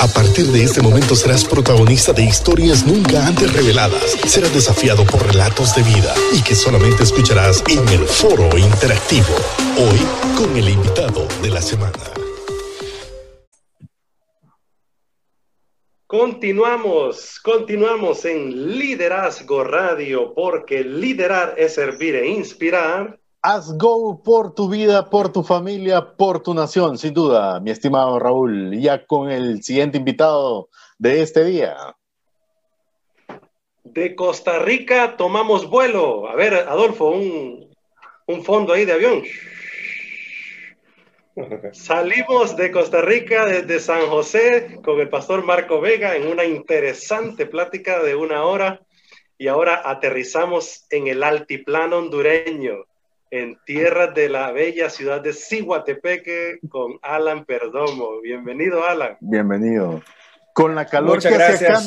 A partir de este momento serás protagonista de historias nunca antes reveladas. Serás desafiado por relatos de vida y que solamente escucharás en el foro interactivo. Hoy con el invitado de la semana. Continuamos, continuamos en Liderazgo Radio, porque liderar es servir e inspirar. Haz go por tu vida, por tu familia, por tu nación, sin duda, mi estimado Raúl. Ya con el siguiente invitado de este día. De Costa Rica tomamos vuelo. A ver, Adolfo, un, un fondo ahí de avión. Salimos de Costa Rica desde San José con el pastor Marco Vega en una interesante plática de una hora y ahora aterrizamos en el altiplano hondureño, en tierras de la bella ciudad de Ciguatepeque con Alan Perdomo. Bienvenido, Alan. Bienvenido. Con la calor que hace acá,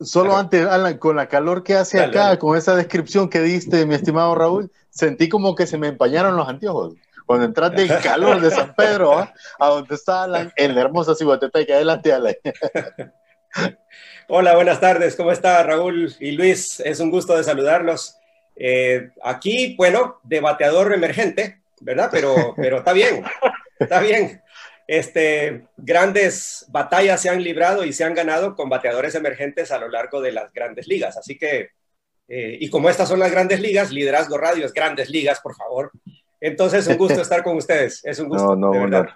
solo antes, Alan, con la calor que hace acá, con esa descripción que diste, mi estimado Raúl, sentí como que se me empañaron los anteojos cuando entras del calor de San Pedro ¿ah? a donde está Alan, en la hermosa que Adelante, Alan. Hola, buenas tardes. ¿Cómo está Raúl y Luis? Es un gusto de saludarlos. Eh, aquí, bueno, debateador emergente, ¿verdad? Pero, pero está bien, está bien. Este, grandes batallas se han librado y se han ganado con bateadores emergentes a lo largo de las grandes ligas. Así que, eh, y como estas son las grandes ligas, Liderazgo Radio es grandes ligas, por favor. Entonces, un gusto estar con ustedes. Es un gusto. No, no, de verdad.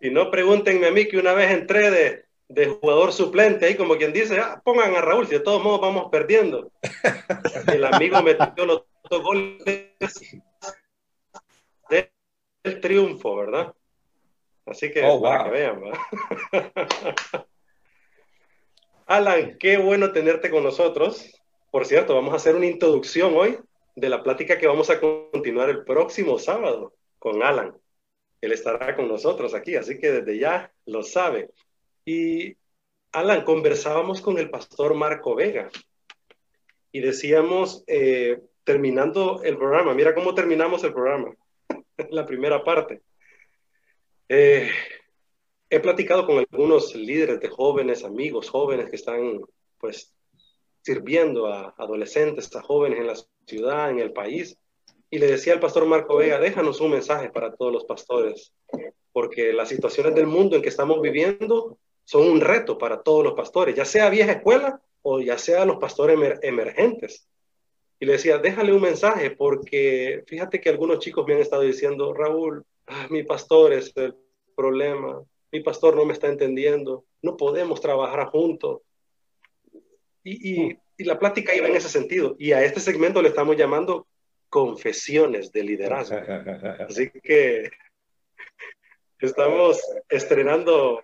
Y no pregúntenme a mí que una vez entré de, de jugador suplente, ahí como quien dice, ah, pongan a Raúl, si de todos modos vamos perdiendo. El amigo me dio los dos goles del triunfo, ¿verdad? Así que oh, para que vean. Alan, qué bueno tenerte con nosotros. Por cierto, vamos a hacer una introducción hoy de la plática que vamos a continuar el próximo sábado con Alan. Él estará con nosotros aquí, así que desde ya lo sabe. Y Alan, conversábamos con el pastor Marco Vega y decíamos, eh, terminando el programa, mira cómo terminamos el programa, la primera parte. Eh, he platicado con algunos líderes de jóvenes, amigos jóvenes que están pues sirviendo a adolescentes, a jóvenes en la ciudad, en el país. Y le decía al pastor Marco Vega, déjanos un mensaje para todos los pastores, porque las situaciones del mundo en que estamos viviendo son un reto para todos los pastores, ya sea vieja escuela o ya sea los pastores emergentes. Y le decía, déjale un mensaje, porque fíjate que algunos chicos me han estado diciendo, Raúl, ah, mi pastor es el problema, mi pastor no me está entendiendo, no podemos trabajar juntos. Y, la plática iba en ese sentido. Y a este segmento le estamos llamando confesiones de liderazgo. Así que estamos estrenando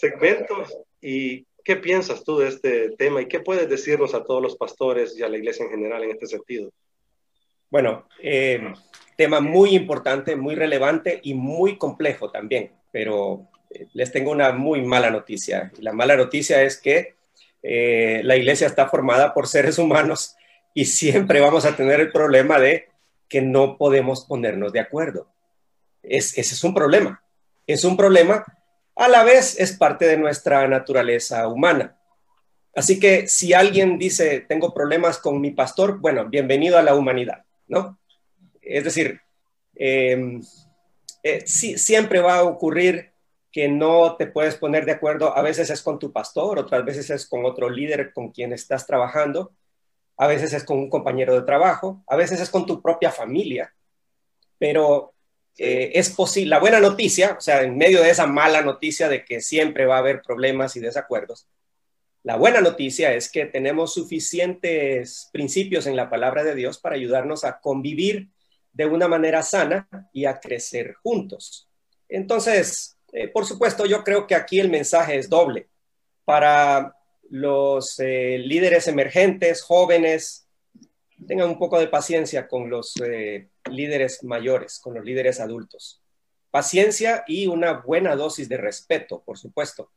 segmentos. ¿Y qué piensas tú de este tema? ¿Y qué puedes decirnos a todos los pastores y a la iglesia en general en este sentido? Bueno, eh, tema muy importante, muy relevante y muy complejo también, pero eh, les tengo una muy mala noticia. La mala noticia es que eh, la iglesia está formada por seres humanos y siempre vamos a tener el problema de que no podemos ponernos de acuerdo. Es, ese es un problema. Es un problema, a la vez es parte de nuestra naturaleza humana. Así que si alguien dice, tengo problemas con mi pastor, bueno, bienvenido a la humanidad, ¿no? Es decir, em, eh, siempre va a ocurrir que no te puedes poner de acuerdo, a veces es con tu pastor, otras veces es con otro líder con quien estás trabajando, a veces es con un compañero de trabajo, a veces es con tu propia familia, pero eh, es posible, la buena noticia, o sea, en medio de esa mala noticia de que siempre va a haber problemas y desacuerdos, la buena noticia es que tenemos suficientes principios en la palabra de Dios para ayudarnos a convivir de una manera sana y a crecer juntos. Entonces, eh, por supuesto, yo creo que aquí el mensaje es doble. Para los eh, líderes emergentes, jóvenes, tengan un poco de paciencia con los eh, líderes mayores, con los líderes adultos. Paciencia y una buena dosis de respeto, por supuesto,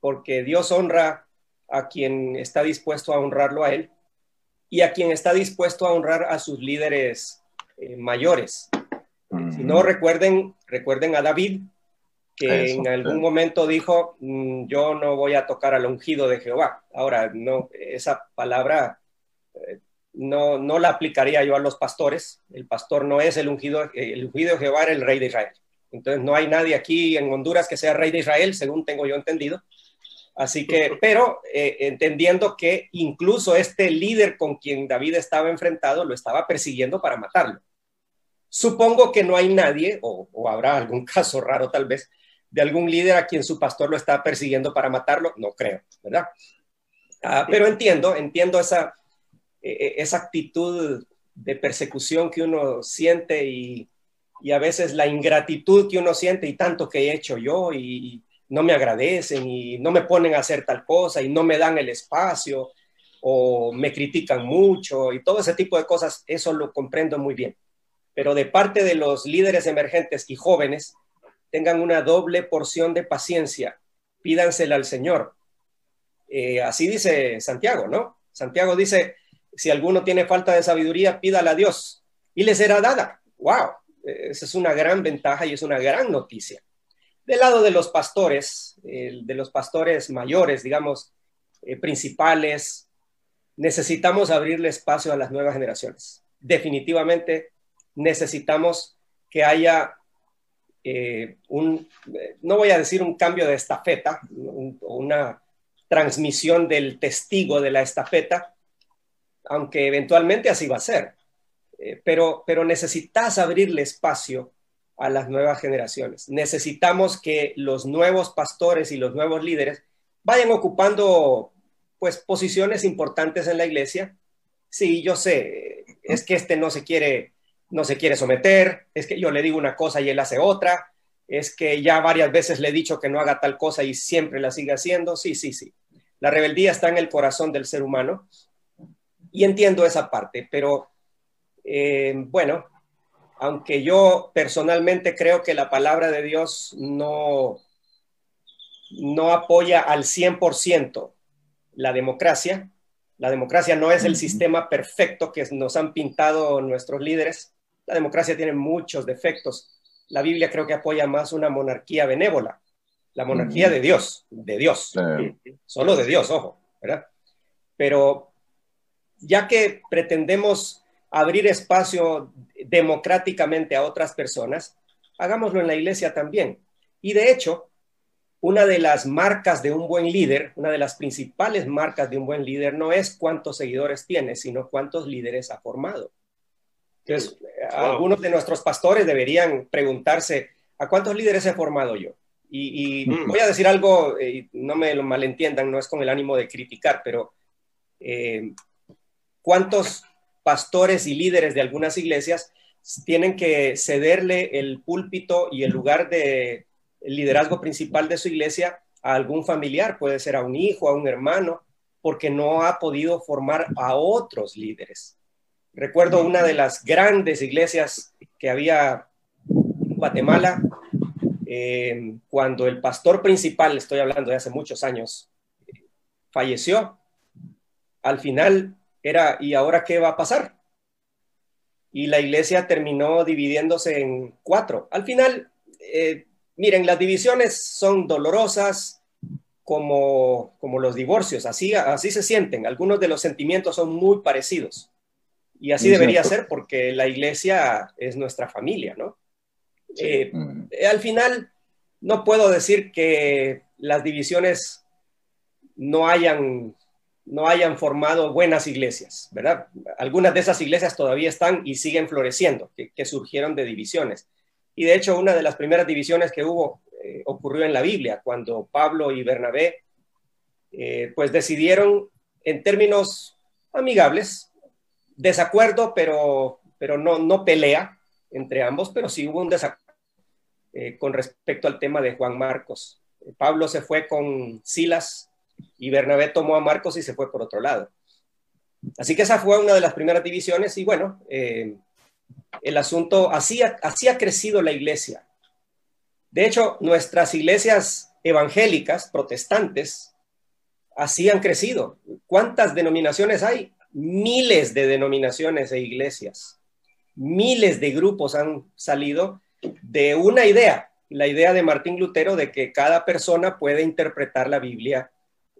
porque Dios honra a quien está dispuesto a honrarlo a Él y a quien está dispuesto a honrar a sus líderes mayores. Si no, recuerden, recuerden a David, que en algún momento dijo, mm, yo no voy a tocar al ungido de Jehová. Ahora, no, esa palabra eh, no, no la aplicaría yo a los pastores. El pastor no es el ungido, el ungido de Jehová era el rey de Israel. Entonces no hay nadie aquí en Honduras que sea rey de Israel, según tengo yo entendido. Así que, pero eh, entendiendo que incluso este líder con quien David estaba enfrentado lo estaba persiguiendo para matarlo. Supongo que no hay nadie, o, o habrá algún caso raro tal vez, de algún líder a quien su pastor lo está persiguiendo para matarlo, no creo, ¿verdad? Ah, pero entiendo, entiendo esa, e, e, esa actitud de persecución que uno siente y, y, a veces la ingratitud que uno siente y tanto que he hecho yo y no me agradecen y no me ponen a hacer tal cosa y no me dan el espacio o me critican mucho y todo ese tipo de cosas, eso lo comprendo muy bien. Pero de parte de los líderes emergentes y jóvenes, tengan una doble porción de paciencia, pídansela al Señor. Eh, así dice Santiago, ¿no? Santiago dice, si alguno tiene falta de sabiduría, pídala a Dios y le será dada. ¡Wow! Esa es una gran ventaja y es una gran noticia. Del lado de los pastores, de los pastores mayores, digamos, eh, principales, necesitamos abrirle espacio a las nuevas generaciones. Definitivamente necesitamos que haya eh, un, no voy a decir un cambio de estafeta, o una transmisión del testigo de la estafeta, aunque eventualmente así va a ser. Eh, pero, pero necesitas abrirle espacio a las nuevas generaciones. Necesitamos que los nuevos pastores y los nuevos líderes vayan ocupando pues posiciones importantes en la iglesia. Sí, yo sé, es que este no se quiere no se quiere someter, es que yo le digo una cosa y él hace otra, es que ya varias veces le he dicho que no haga tal cosa y siempre la sigue haciendo. Sí, sí, sí. La rebeldía está en el corazón del ser humano y entiendo esa parte, pero eh, bueno, aunque yo personalmente creo que la palabra de Dios no, no apoya al 100% la democracia, la democracia no es el sistema perfecto que nos han pintado nuestros líderes, la democracia tiene muchos defectos. La Biblia creo que apoya más una monarquía benévola, la monarquía de Dios, de Dios, solo de Dios, ojo, ¿verdad? Pero ya que pretendemos abrir espacio democráticamente a otras personas, hagámoslo en la iglesia también. Y de hecho, una de las marcas de un buen líder, una de las principales marcas de un buen líder no es cuántos seguidores tiene, sino cuántos líderes ha formado. Entonces, algunos de nuestros pastores deberían preguntarse, ¿a cuántos líderes he formado yo? Y, mm. voy a decir algo, eh, no me lo malentiendan, no es con el ánimo de criticar, pero eh, ¿cuántos pastores y líderes de algunas iglesias tienen que cederle el púlpito y el lugar de liderazgo principal de su iglesia a algún familiar? Puede ser a un hijo, a un hermano, porque no ha podido formar a otros líderes. Recuerdo una de las grandes iglesias que había en Guatemala, eh, cuando el pastor principal, estoy hablando de hace muchos años, falleció. Al final era, ¿y ahora qué va a pasar? Y la iglesia terminó dividiéndose en cuatro. Al final, eh, miren, las divisiones son dolorosas como, como los divorcios, así, así se sienten. Algunos de los sentimientos son muy parecidos. Y así debería ser porque la iglesia es nuestra familia, ¿no? Eh, mm. eh, al final, no puedo decir que las divisiones no hayan, no hayan formado buenas iglesias, ¿verdad? Algunas de esas iglesias todavía están y siguen floreciendo, que, surgieron de divisiones. Y de hecho, una de las primeras divisiones que hubo eh, ocurrió en la Biblia, cuando Pablo y Bernabé, pues decidieron en términos amigables, desacuerdo, pero, pero no, no pelea entre ambos, pero sí hubo un desacuerdo eh, con respecto al tema de Juan Marcos. Pablo se fue con Silas y Bernabé tomó a Marcos y se fue por otro lado. Así que esa fue una de las primeras divisiones y bueno, eh, el asunto, así así ha crecido la iglesia. De hecho, nuestras iglesias evangélicas, protestantes, así han crecido. ¿Cuántas denominaciones hay? miles de denominaciones e iglesias, miles de grupos han salido de una idea, la idea de Martín Lutero de que cada persona puede interpretar la Biblia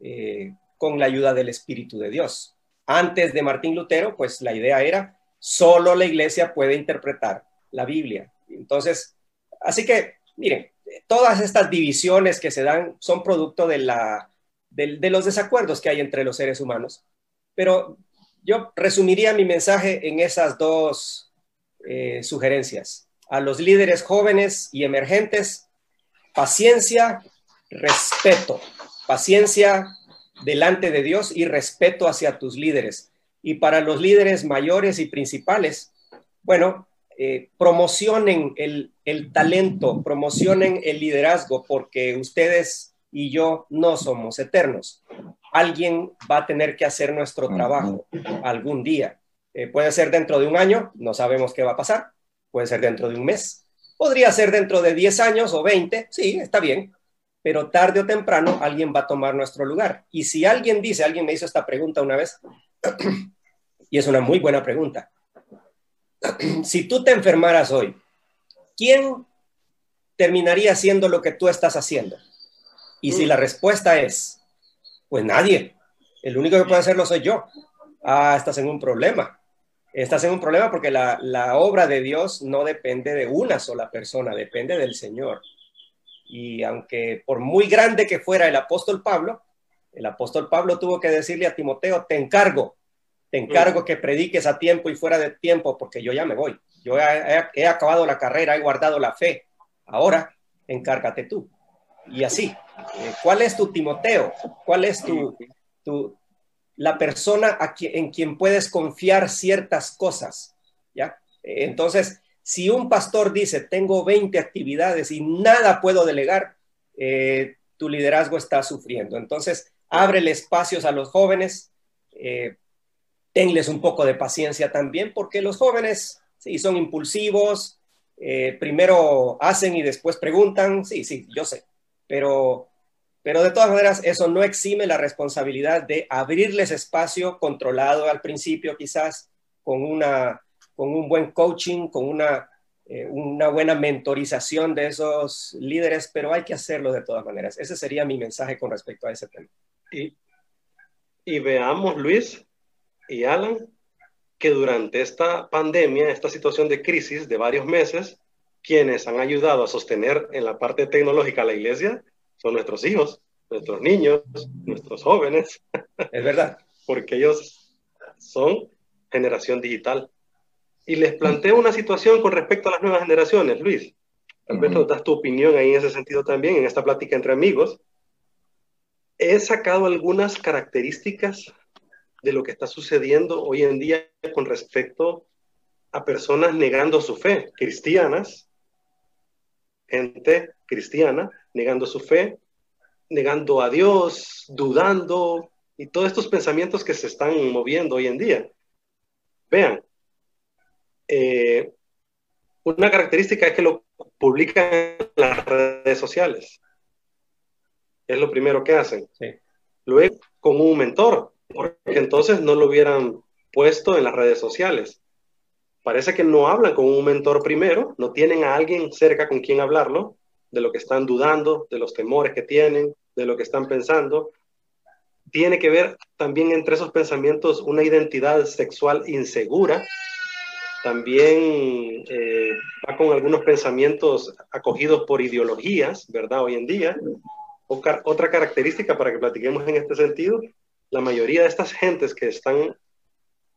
eh, con la ayuda del Espíritu de Dios. Antes de Martín Lutero, pues la idea era, solo la iglesia puede interpretar la Biblia. Entonces, así que, miren, todas estas divisiones que se dan son producto de, la, de, los desacuerdos que hay entre los seres humanos. Pero yo resumiría mi mensaje en esas dos eh, sugerencias. A los líderes jóvenes y emergentes, paciencia, respeto. Paciencia delante de Dios y respeto hacia tus líderes. Y para los líderes mayores y principales, bueno, eh, promocionen el, el talento, promocionen el liderazgo, porque ustedes y yo no somos eternos. Alguien va a tener que hacer nuestro trabajo algún día. Eh, puede ser dentro de un año, no sabemos qué va a pasar. Puede ser dentro de un mes. Podría ser dentro de 10 años o 20. Sí, está bien pero tarde o temprano alguien va a tomar nuestro lugar. Y si alguien dice, alguien me hizo esta pregunta una vez, y es una muy buena pregunta, si tú te enfermaras hoy, ¿quién terminaría haciendo lo que tú estás haciendo? Y si la respuesta es, pues nadie, el único que puede hacerlo soy yo. Ah, estás en un problema. Estás en un problema porque la, la obra de Dios no depende de una sola persona, depende del Señor. Y aunque por muy grande que fuera el apóstol Pablo, el apóstol Pablo tuvo que decirle a Timoteo, te encargo, te encargo que prediques a tiempo y fuera de tiempo, porque yo ya me voy. Yo he, acabado la carrera, he guardado la fe. Ahora, encárgate tú. Y así, eh, ¿cuál es tu Timoteo? ¿Cuál es tu, tu la persona en quien puedes confiar ciertas cosas? ¿Ya? Entonces, si un pastor dice, tengo 20 actividades y nada puedo delegar, eh, tu liderazgo está sufriendo. Entonces, ábrele espacios a los jóvenes, eh, tenles un poco de paciencia también, porque los jóvenes, sí, son impulsivos, eh, primero hacen y después preguntan, sí, sí, yo sé, pero, pero de todas maneras eso no exime la responsabilidad de abrirles espacio controlado al principio quizás con una con un buen coaching, con una, eh, una buena mentorización de esos líderes, pero hay que hacerlo de todas maneras. Ese sería mi mensaje con respecto a ese tema. Y, y veamos, Luis y Alan, que durante esta pandemia, esta situación de crisis de varios meses, quienes han ayudado a sostener en la parte tecnológica la iglesia son nuestros hijos, nuestros niños, nuestros jóvenes. Es verdad. Porque ellos son generación digital. Y les planteo una situación con respecto a las nuevas generaciones, Luis. Tal vez nos das tu opinión ahí en ese sentido también, en esta plática entre amigos. He sacado algunas características de lo que está sucediendo hoy en día con respecto a personas negando su fe, cristianas, gente cristiana negando su fe, negando a Dios, dudando, y todos estos pensamientos que se están moviendo hoy en día. Vean, eh, una característica es que lo publican en las redes sociales. Es lo primero que hacen. Luego, con un mentor, porque entonces no lo hubieran puesto en las redes sociales. Parece que no hablan con un mentor primero, no tienen a alguien cerca con quien hablarlo, de lo que están dudando, de los temores que tienen, de lo que están pensando. Tiene que ver también entre esos pensamientos una identidad sexual insegura, también eh, va con algunos pensamientos acogidos por ideologías, ¿verdad? Hoy en día. otra característica para que platiquemos en este sentido, la mayoría de estas gentes que están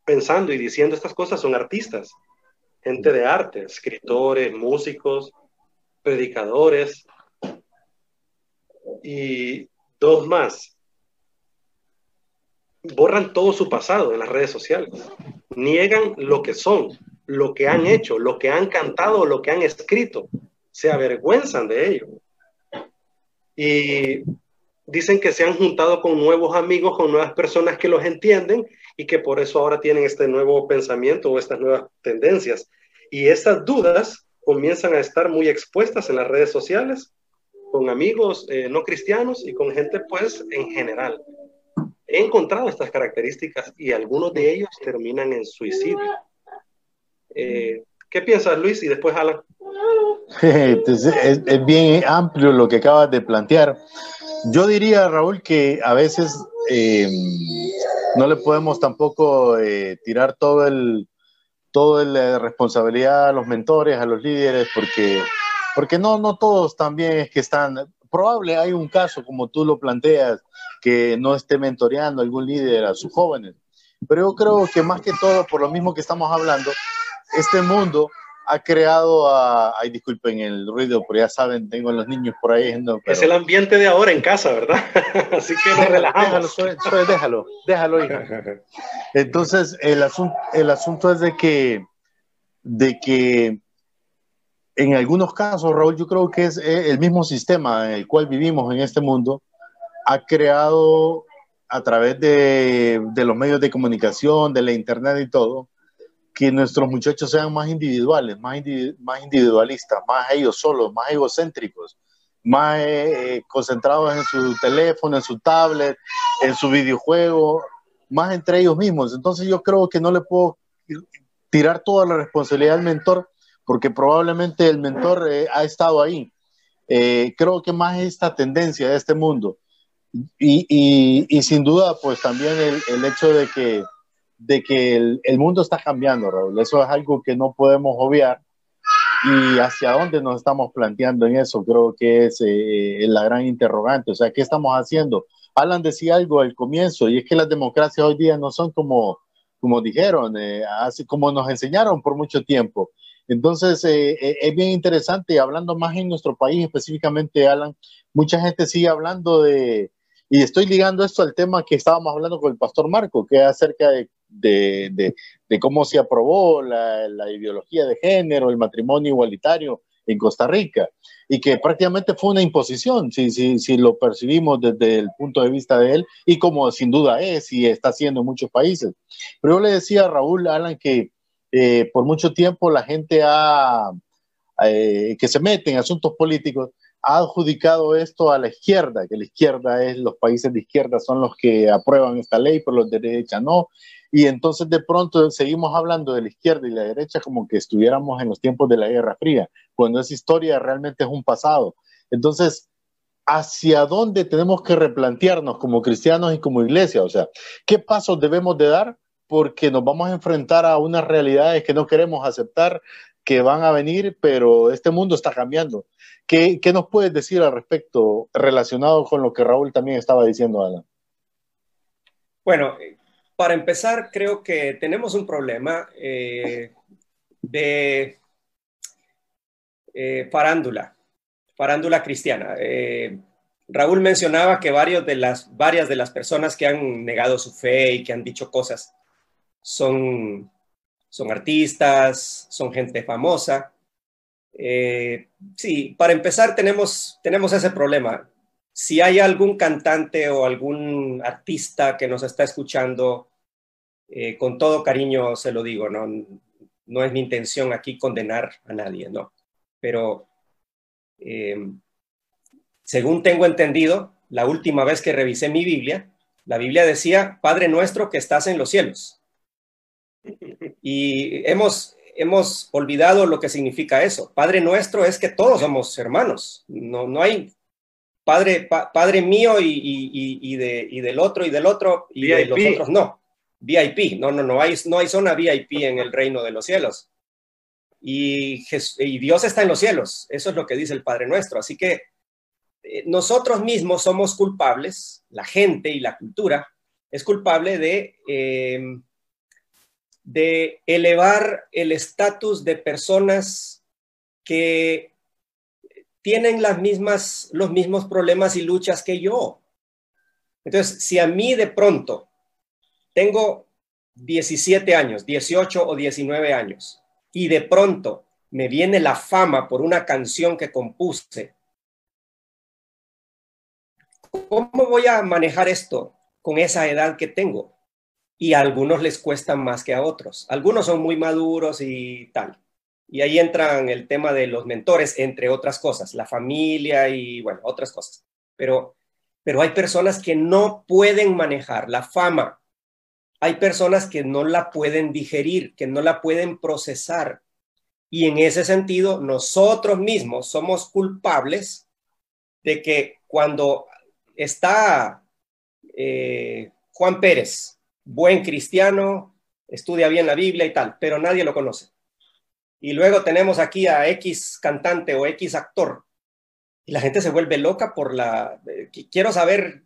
pensando y diciendo estas cosas son artistas, gente de arte, escritores, músicos, predicadores. Y dos más, borran todo su pasado en las redes sociales, niegan lo que son, lo que han hecho, lo que han cantado, lo que han escrito. Se avergüenzan de ello. Y dicen que se han juntado con nuevos amigos, con nuevas personas que los entienden y que por eso ahora tienen este nuevo pensamiento o estas nuevas tendencias. Y estas dudas comienzan a estar muy expuestas en las redes sociales, con amigos eh, no cristianos y con gente pues en general. He encontrado estas características y algunos de ellos terminan en suicidio. Eh, ¿Qué piensas, Luis? Y después Alan. es, bien amplio lo que acabas de plantear. Yo diría, Raúl, que a veces eh, no le podemos tampoco eh, tirar todo el, toda la responsabilidad a los mentores, a los líderes, porque, porque no, no todos también es que están, probable hay un caso, como tú lo planteas, que no esté mentoreando algún líder a sus jóvenes, pero yo creo que más que todo, por lo mismo que estamos hablando, este mundo ha creado a, ay disculpen el ruido, pero ya saben, tengo a los niños por ahí. Es el ambiente de ahora en casa, ¿verdad? Así que nos relajamos. Déjalo, déjalo, déjalo. Entonces, el asunto, el asunto es de que, de que en algunos casos, Raúl, yo creo que es eh, el mismo sistema en el cual vivimos en este mundo, ha creado a través de, de los medios de comunicación, de la internet y todo, que nuestros muchachos sean más individuales, más, más individualistas, más ellos solos, más egocéntricos, más eh, eh, concentrados en su teléfono, en su tablet, en su videojuego, más entre ellos mismos. Entonces yo creo que no le puedo tirar toda la responsabilidad al mentor, porque probablemente el mentor eh, ha estado ahí. creo que más esta tendencia de este mundo. Y, y, y sin duda, pues también el, el hecho de que de que el, el, mundo está cambiando, Raúl. Eso es algo que no podemos obviar. Y hacia dónde nos estamos planteando en eso, creo que es eh, la gran interrogante. O sea, ¿qué estamos haciendo? Alan decía algo al comienzo, y es que las democracias hoy día no son como, como dijeron, eh, así como nos enseñaron por mucho tiempo. Entonces, eh, eh, es bien interesante, hablando más en nuestro país específicamente, Alan, mucha gente sigue hablando de, y estoy ligando esto al tema que estábamos hablando con el pastor Marco, que es acerca de de, cómo se aprobó la, ideología de género, el matrimonio igualitario en Costa Rica, y que prácticamente fue una imposición, si, si, si lo percibimos desde el punto de vista de él, y como sin duda es y está haciendo en muchos países. Pero yo le decía a Raúl, Alan, que eh, por mucho tiempo la gente ha, eh, que se mete en asuntos políticos, ha adjudicado esto a la izquierda, que la izquierda es, los países de izquierda son los que aprueban esta ley, pero los de derecha no, y entonces de pronto seguimos hablando de la izquierda y la derecha como que estuviéramos en los tiempos de la Guerra Fría, cuando esa historia realmente es un pasado. Entonces, ¿hacia dónde tenemos que replantearnos como cristianos y como iglesia? O sea, ¿qué pasos debemos de dar? Porque nos vamos a enfrentar a unas realidades que no queremos aceptar, que van a venir, pero este mundo está cambiando. ¿Qué, qué nos puedes decir al respecto relacionado con lo que Raúl también estaba diciendo, Ana? Bueno, para empezar, creo que tenemos un problema eh, de eh, farándula, farándula cristiana. Eh, Raúl mencionaba que varios de las, varias de las personas que han negado su fe y que han dicho cosas son, son artistas, son gente famosa. sí, para empezar tenemos, tenemos ese problema si hay algún cantante o algún artista que nos está escuchando, eh, con todo cariño se lo digo, ¿no? no es mi intención aquí condenar a nadie, ¿no? Pero eh, según tengo entendido, la última vez que revisé mi Biblia, la Biblia decía, Padre nuestro que estás en los cielos. Y hemos, hemos olvidado lo que significa eso. Padre nuestro es que todos somos hermanos. No, no hay padre, padre mío y, de, del otro y del otro y de los otros no. VIP, no, no, no hay, no hay zona VIP en el reino de los cielos. Y, y Dios está en los cielos, eso es lo que dice el Padre nuestro. Así que eh, nosotros mismos somos culpables, la gente y la cultura es culpable de, em, de elevar el estatus de personas que tienen las mismas, los mismos problemas y luchas que yo. Entonces, si a mí de pronto tengo 17 años, 18 o 19 años, y de pronto me viene la fama por una canción que compuse, ¿cómo voy a manejar esto con esa edad que tengo? Y a algunos les cuesta más que a otros. Algunos son muy maduros y tal. Y ahí entran el tema de los mentores, entre otras cosas, la familia y, bueno, otras cosas. Pero, pero hay personas que no pueden manejar la fama. Hay personas que no la pueden digerir, que no la pueden procesar. Y en ese sentido, nosotros mismos somos culpables de que cuando está eh, Juan Pérez, buen cristiano, estudia bien la Biblia y tal, pero nadie lo conoce. Y luego tenemos aquí a X cantante o X actor y la gente se vuelve loca por la... Eh, quiero saber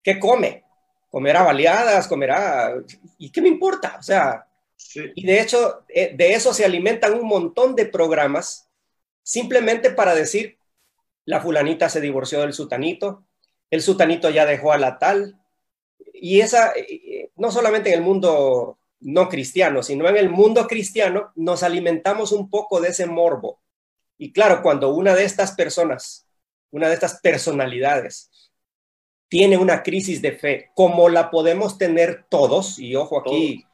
qué come. Comerá baleadas, comerá... ¿Y qué me importa? O sea, y de hecho, eh, de eso se alimentan un montón de programas simplemente para decir, la fulanita se divorció del sutanito, el sutanito ya dejó a la tal. Y esa, eh, no solamente en el mundo no cristiano, sino en el mundo cristiano, nos alimentamos un poco de ese morbo. Y claro, cuando una de estas personas, una de estas personalidades, tiene una crisis de fe, como la podemos tener todos, y ojo aquí,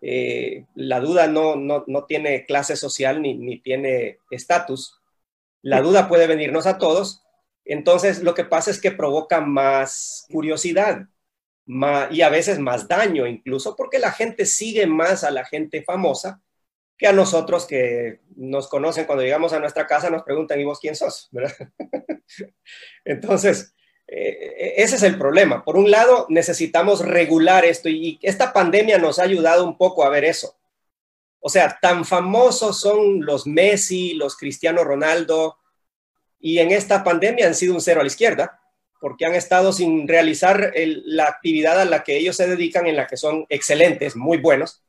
eh, la duda no, no, tiene clase social ni, ni tiene estatus, la duda puede venirnos a todos, entonces lo que pasa es que provoca más curiosidad y a veces más daño incluso, porque la gente sigue más a la gente famosa que a nosotros que nos conocen cuando llegamos a nuestra casa, nos preguntan, ¿y vos quién sos? Entonces, eh, ese es el problema. Por un lado, necesitamos regular esto y esta pandemia nos ha ayudado un poco a ver eso. O sea, tan famosos son los Messi, los Cristiano Ronaldo, y en esta pandemia han sido un cero a la izquierda, porque han estado sin realizar la actividad a la que ellos se dedican, en la que son excelentes, muy buenos.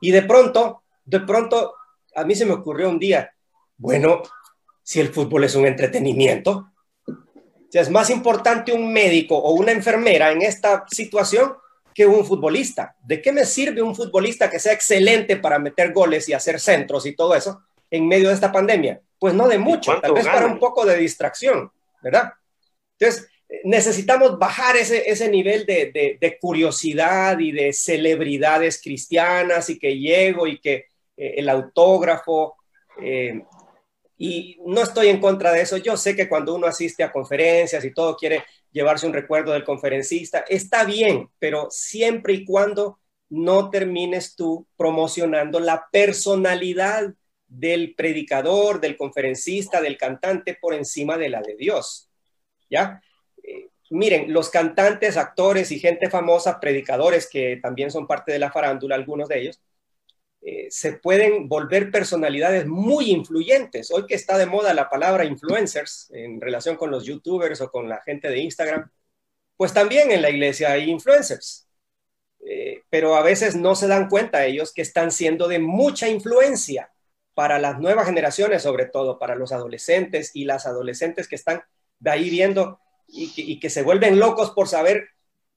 Y de pronto, de pronto, a mí se me ocurrió un día, bueno, si el fútbol es un entretenimiento, es más importante un médico o una enfermera en esta situación que un futbolista. ¿De qué me sirve un futbolista que sea excelente para meter goles y hacer centros y todo eso en medio de esta pandemia? Pues no de mucho, tal vez para un poco de distracción, ¿verdad? Entonces, necesitamos bajar ese, ese nivel de, de, curiosidad y de celebridades cristianas y que llego y que eh, el autógrafo, eh, y no estoy en contra de eso. Yo sé que cuando uno asiste a conferencias y todo quiere llevarse un recuerdo del conferencista, está bien, pero siempre y cuando no termines tú promocionando la personalidad del predicador, del conferencista, del cantante por encima de la de Dios. ¿Ya? Miren, los cantantes, actores y gente famosa, predicadores que también son parte de la farándula, algunos de ellos, eh, se pueden volver personalidades muy influyentes. Hoy que está de moda la palabra influencers en relación con los youtubers o con la gente de Instagram, pues también en la iglesia hay influencers. Eh, pero a veces no se dan cuenta ellos que están siendo de mucha influencia para las nuevas generaciones, sobre todo para los adolescentes y las adolescentes que están de ahí viendo y que, se vuelven locos por saber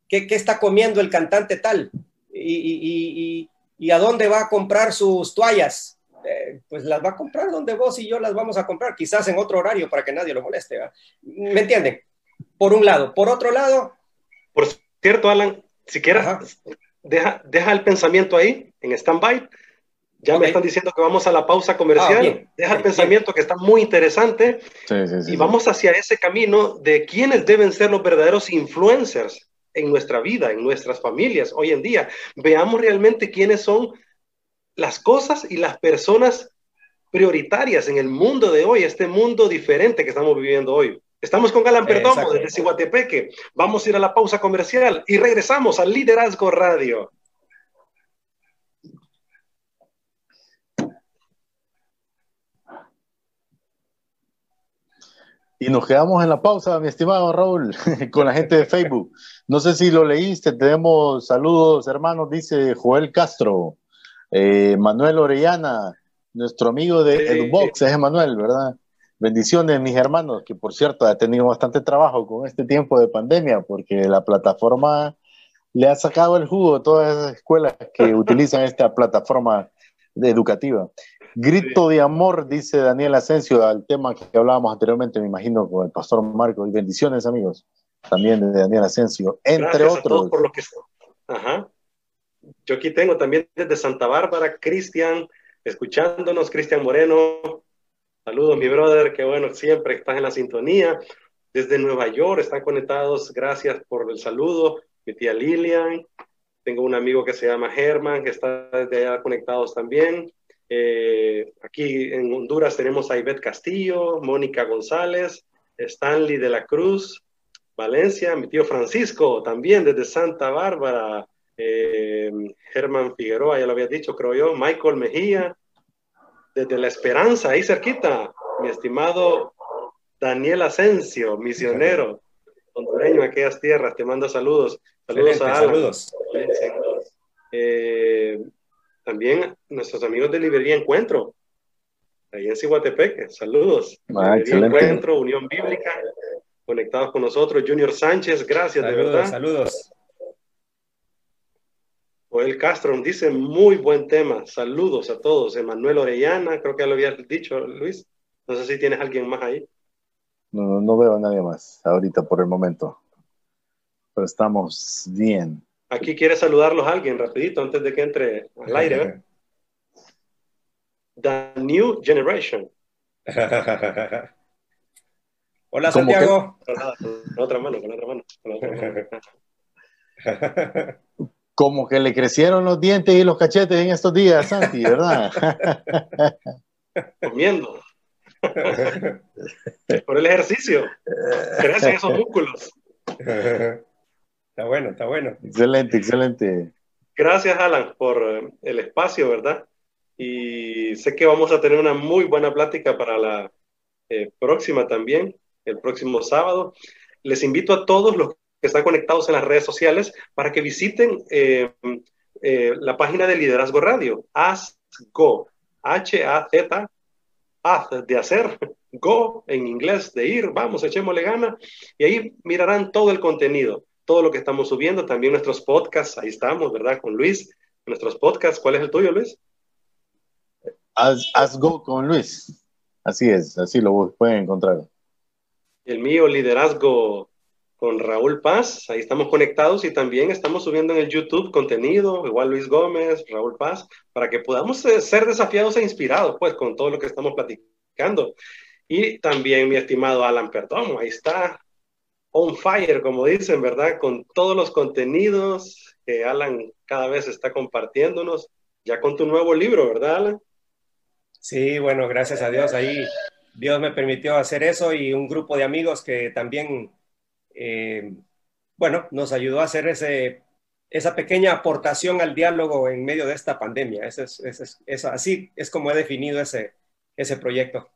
qué, está comiendo el cantante tal. y, ¿Y a dónde va a comprar sus toallas? Eh, pues las va a comprar donde vos y yo las vamos a comprar, quizás en otro horario para que nadie lo moleste. ¿Me entienden? Por un lado. Por otro lado. Por cierto, Alan, si quieres, deja, deja el pensamiento ahí, en stand-by. Ya me están diciendo que vamos a la pausa comercial. Ah, deja el pensamiento que está muy interesante. y vamos hacia ese camino de quiénes deben ser los verdaderos influencers en nuestra vida, en nuestras familias hoy en día. Veamos realmente quiénes son las cosas y las personas prioritarias en el mundo de hoy, este mundo diferente que estamos viviendo hoy. Estamos con Galán Perdomo desde Cihuatepeque. Vamos a ir a la pausa comercial y regresamos al Liderazgo Radio. Y nos quedamos en la pausa, mi estimado Raúl, con la gente de Facebook. No sé si lo leíste, tenemos saludos, hermanos, dice Joel Castro, eh, Manuel Orellana, nuestro amigo de Edubox, es Manuel, ¿verdad? Bendiciones, mis hermanos, que por cierto ha tenido bastante trabajo con este tiempo de pandemia, porque la plataforma le ha sacado el jugo a todas esas escuelas que utilizan esta plataforma educativa. Grito de amor, dice Daniel Asensio, al tema que hablábamos anteriormente, me imagino, con el pastor Marco. Y bendiciones, amigos, también de Daniel Asensio, entre otros. por lo que... Ajá. Yo aquí tengo también desde Santa Bárbara, Cristian, escuchándonos, Cristian Moreno. Saludos, mi brother, que bueno, siempre estás en la sintonía. Desde Nueva York están conectados, gracias por el saludo. Mi tía Lilian, tengo un amigo que se llama Germán, que está desde allá conectados también. Eh, aquí en Honduras tenemos a Ivette Castillo, Mónica González, Stanley de la Cruz, Valencia, mi tío Francisco, también desde Santa Bárbara, eh, Germán Figueroa, ya lo había dicho, creo yo, Michael Mejía, desde La Esperanza, ahí cerquita, mi estimado Daniel Asensio, misionero, hondureño en aquellas tierras, te mando saludos. Saludos a Saludos. Eh, también nuestros amigos de Librería Encuentro, ahí en Cihuatepeque, saludos. Ah, Encuentro, Unión Bíblica, conectados con nosotros. Junior Sánchez, gracias, de verdad. Saludos. Joel Castro dice, muy buen tema. Saludos a todos. Emanuel Orellana, creo que ya lo habías dicho, Luis. No sé si tienes alguien más ahí. No, no veo a nadie más ahorita por el momento. Pero estamos bien. Aquí quiere saludarlos alguien rapidito antes de que entre al aire. The New Generation. Hola Santiago. Con otra mano, con la otra mano. Con la otra mano. Como que le crecieron los dientes y los cachetes en estos días, Santi, ¿verdad? Comiendo. Por el ejercicio. Crecen esos músculos. Está bueno, está bueno. Excelente, excelente. Gracias, Alan, por eh, el espacio, ¿verdad? Y sé que vamos a tener una muy buena plática para la eh, próxima también, el próximo sábado. Les invito a todos los que están conectados en las redes sociales para que visiten eh, la página de Liderazgo Radio, ASGO, H-A-Z, haz de hacer, go en inglés, de ir, vamos, echémosle gana, y ahí mirarán todo el contenido todo lo que estamos subiendo, también nuestros podcasts, ahí estamos, ¿verdad? Con Luis, nuestros podcasts. ¿Cuál es el tuyo, Luis? As, Go con Luis. Así es, así lo pueden encontrar. El mío, Liderazgo con Raúl Paz, ahí estamos conectados y también estamos subiendo en el YouTube contenido, igual Luis Gómez, Raúl Paz, para que podamos eh, ser desafiados e inspirados, pues, con todo lo que estamos platicando. Y también mi estimado Alan Perdomo, ahí está, on fire, como dicen, ¿verdad? Con todos los contenidos que Alan cada vez está compartiéndonos, ya con tu nuevo libro, ¿verdad, Alan? Sí, bueno, gracias a Dios ahí Dios me permitió hacer eso y un grupo de amigos que también, eh, bueno, nos ayudó a hacer ese, esa pequeña aportación al diálogo en medio de esta pandemia. es, así es como he definido ese, ese proyecto.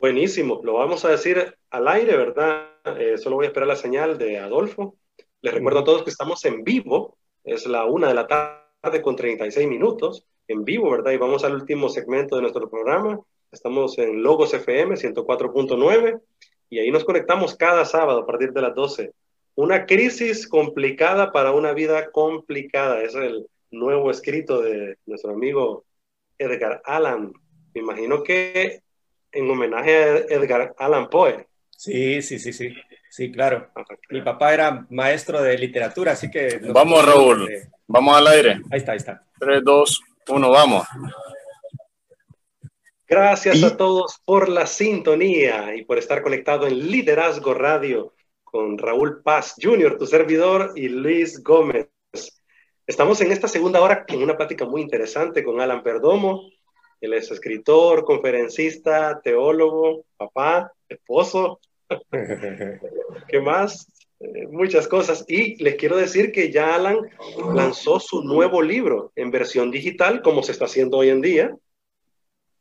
Buenísimo, lo vamos a decir al aire, ¿verdad? Eh, solo voy a esperar la señal de Adolfo. Les recuerdo a todos que estamos en vivo, es la una de la tarde con 36 minutos, en vivo, ¿verdad? Y vamos al último segmento de nuestro programa. Estamos en Logos FM 104.9 y ahí nos conectamos cada sábado a partir de las 12. Una crisis complicada para una vida complicada, es el nuevo escrito de nuestro amigo Edgar Allan. Me imagino que en homenaje a Edgar Allan Poe. Sí, sí, sí, sí. Sí, claro. Mi papá era maestro de literatura, así que... Vamos, Raúl. Vamos al aire. Ahí está, ahí está. 3, 2, 1, vamos. Gracias a todos por la sintonía y por estar conectado en Liderazgo Radio con Raúl Paz Jr., tu servidor, y Luis Gómez. Estamos en esta segunda hora en una plática muy interesante con Alan Perdomo, él es escritor, conferencista, teólogo, papá, esposo. ¿Qué más? Eh, muchas cosas. Y les quiero decir que ya Alan lanzó su nuevo libro en versión digital, como se está haciendo hoy en día,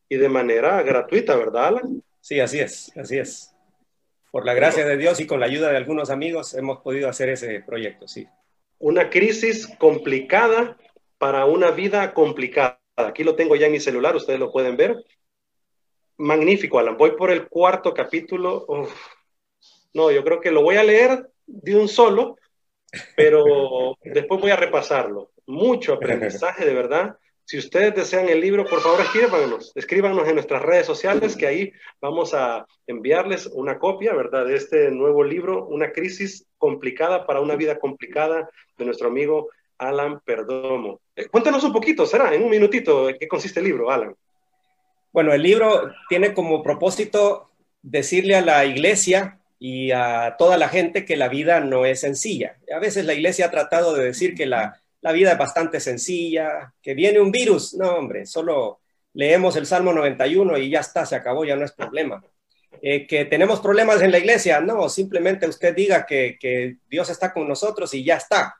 y de manera gratuita, ¿verdad, Alan? Sí, así es, así es. Por la gracia de Dios y con la ayuda de algunos amigos hemos podido hacer ese proyecto, sí. Una crisis complicada para una vida complicada. Aquí lo tengo ya en mi celular, ustedes lo pueden ver. Magnífico, Alan. Voy por el cuarto capítulo. No, yo creo que lo voy a leer de un solo, pero después voy a repasarlo. Mucho aprendizaje, de verdad. Si ustedes desean el libro, por favor escríbanos, escríbanos en nuestras redes sociales, que ahí vamos a enviarles una copia, ¿verdad?, de este nuevo libro, Una crisis complicada para una vida complicada, de nuestro amigo Alan Perdomo. Eh, cuéntanos un poquito, será, en un minutito, ¿qué consiste el libro, Alan? Bueno, el libro tiene como propósito decirle a la iglesia y a toda la gente que la vida no es sencilla. A veces la iglesia ha tratado de decir que la, la vida es bastante sencilla, que viene un virus, no hombre, solo leemos el Salmo 91 y ya está, se acabó, ya no es problema. Eh, que tenemos problemas en la iglesia, no, simplemente usted diga que, que Dios está con nosotros y ya está.